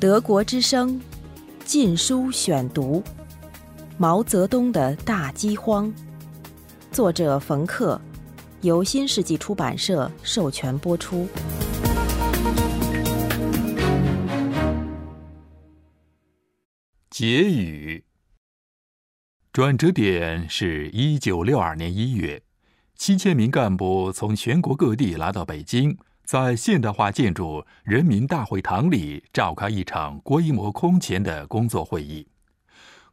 德国之声《禁书选读》：毛泽东的大饥荒，作者冯克，由新世纪出版社授权播出。结语：转折点是一九六二年一月，七千名干部从全国各地来到北京。在现代化建筑人民大会堂里召开一场规模空前的工作会议。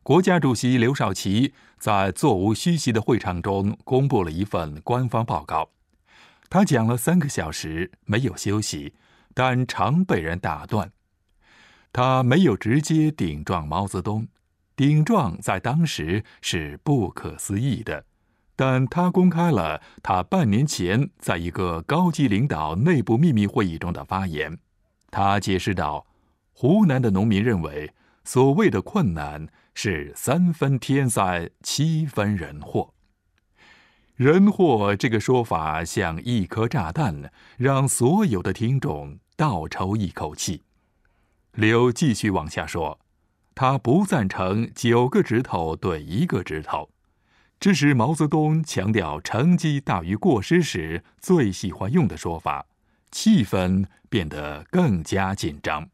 国家主席刘少奇在座无虚席的会场中公布了一份官方报告。他讲了三个小时，没有休息，但常被人打断。他没有直接顶撞毛泽东，顶撞在当时是不可思议的。但他公开了他半年前在一个高级领导内部秘密会议中的发言。他解释道：“湖南的农民认为，所谓的困难是三分天灾，七分人祸。人祸这个说法像一颗炸弹，让所有的听众倒抽一口气。”刘继续往下说：“他不赞成九个指头对一个指头。”这是毛泽东强调成绩大于过失时最喜欢用的说法，气氛变得更加紧张。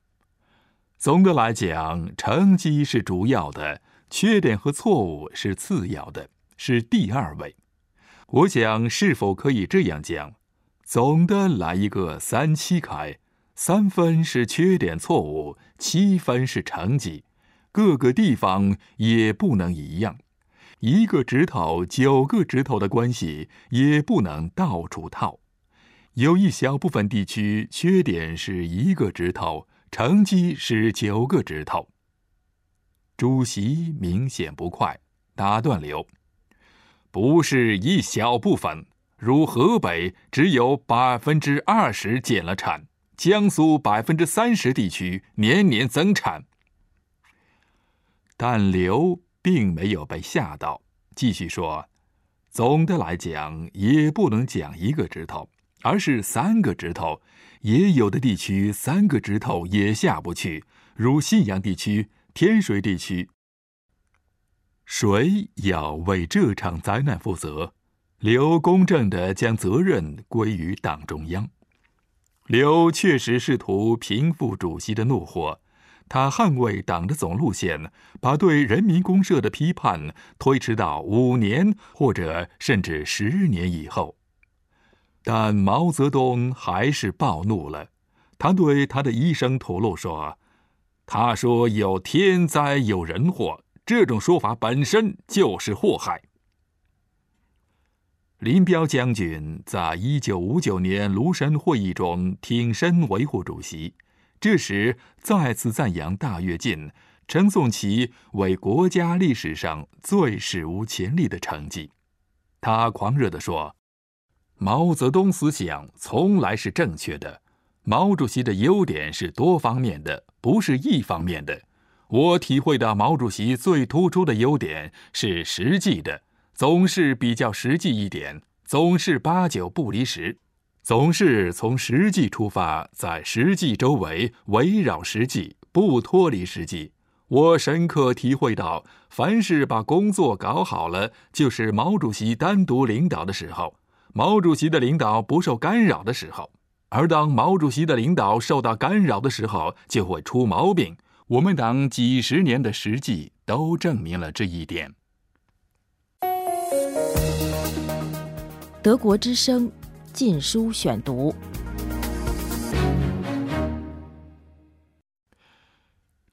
总的来讲，成绩是主要的，缺点和错误是次要的，是第二位。我想，是否可以这样讲？总的来一个三七开，三分是缺点错误，七分是成绩，各个地方也不能一样。一个指头，九个指头的关系也不能到处套。有一小部分地区缺点是一个指头，成绩是九个指头。主席明显不快，打断刘：“不是一小部分，如河北只有百分之二十减了产，江苏百分之三十地区年年增产。”但刘。并没有被吓到，继续说：“总的来讲，也不能讲一个指头，而是三个指头。也有的地区三个指头也下不去，如信阳地区、天水地区。谁要为这场灾难负责？刘公正的将责任归于党中央。刘确实试图平复主席的怒火。”他捍卫党的总路线，把对人民公社的批判推迟到五年或者甚至十年以后。但毛泽东还是暴怒了，他对他的医生吐露说：“他说有天灾有人祸，这种说法本身就是祸害。”林彪将军在一九五九年庐山会议中挺身维护主席。这时，再次赞扬大跃进，称颂其为国家历史上最史无前例的成绩。他狂热地说：“毛泽东思想从来是正确的，毛主席的优点是多方面的，不是一方面的。我体会到毛主席最突出的优点是实际的，总是比较实际一点，总是八九不离十。”总是从实际出发，在实际周围围绕实际，不脱离实际。我深刻体会到，凡是把工作搞好了，就是毛主席单独领导的时候；毛主席的领导不受干扰的时候。而当毛主席的领导受到干扰的时候，就会出毛病。我们党几十年的实际都证明了这一点。德国之声。禁书选读。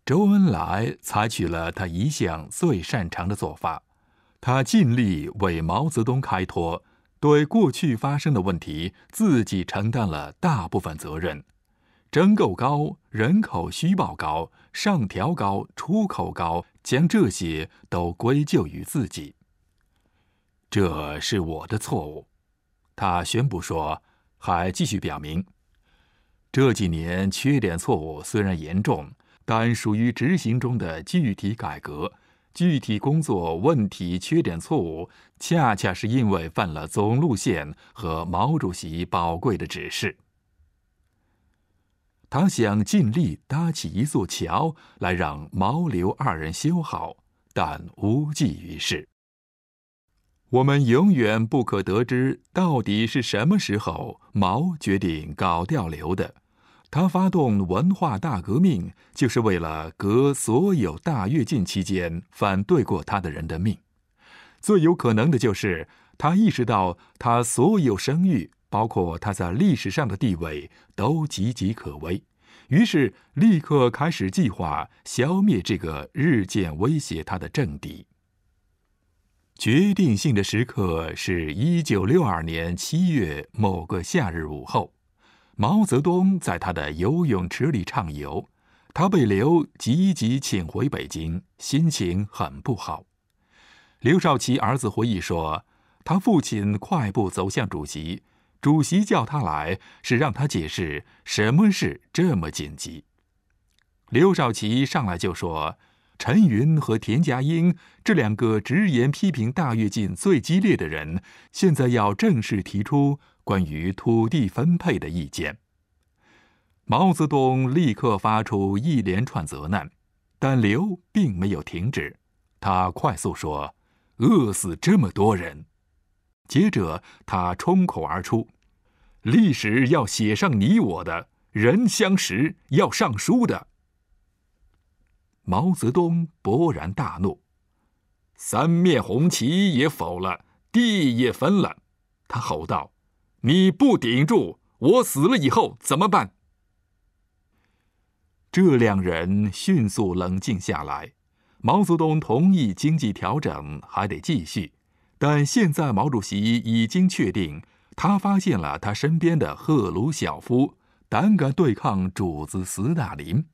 周恩来采取了他一向最擅长的做法，他尽力为毛泽东开脱，对过去发生的问题自己承担了大部分责任。征购高、人口虚报高、上调高、出口高，将这些都归咎于自己。这是我的错误。他宣布说，还继续表明，这几年缺点错误虽然严重，但属于执行中的具体改革、具体工作问题。缺点错误恰恰是因为犯了总路线和毛主席宝贵的指示。他想尽力搭起一座桥来让毛刘二人修好，但无济于事。我们永远不可得知到底是什么时候毛决定搞掉刘的。他发动文化大革命，就是为了革所有大跃进期间反对过他的人的命。最有可能的就是他意识到他所有声誉。包括他在历史上的地位都岌岌可危，于是立刻开始计划消灭这个日渐威胁他的政敌。决定性的时刻是一九六二年七月某个夏日午后，毛泽东在他的游泳池里畅游，他被刘急急请回北京，心情很不好。刘少奇儿子回忆说，他父亲快步走向主席。主席叫他来，是让他解释什么事这么紧急。刘少奇上来就说：“陈云和田家英这两个直言批评大跃进最激烈的人，现在要正式提出关于土地分配的意见。”毛泽东立刻发出一连串责难，但刘并没有停止，他快速说：“饿死这么多人。”接着，他冲口而出：“历史要写上你我的，人相识要上书的。”毛泽东勃然大怒：“三面红旗也否了，地也分了。”他吼道：“你不顶住，我死了以后怎么办？”这两人迅速冷静下来。毛泽东同意经济调整还得继续。但现在毛主席已经确定，他发现了他身边的赫鲁晓夫胆敢对抗主子斯大林。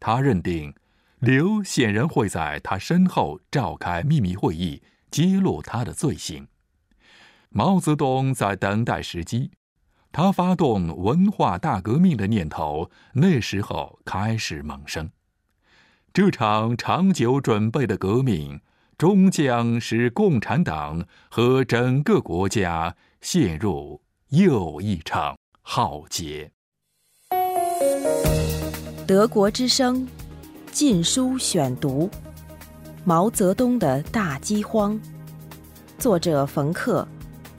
他认定，刘显然会在他身后召开秘密会议，揭露他的罪行。毛泽东在等待时机，他发动文化大革命的念头那时候开始萌生。这场长久准备的革命。终将使共产党和整个国家陷入又一场浩劫。德国之声《禁书选读》：毛泽东的大饥荒，作者冯克，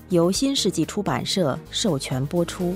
由新世纪出版社授权播出。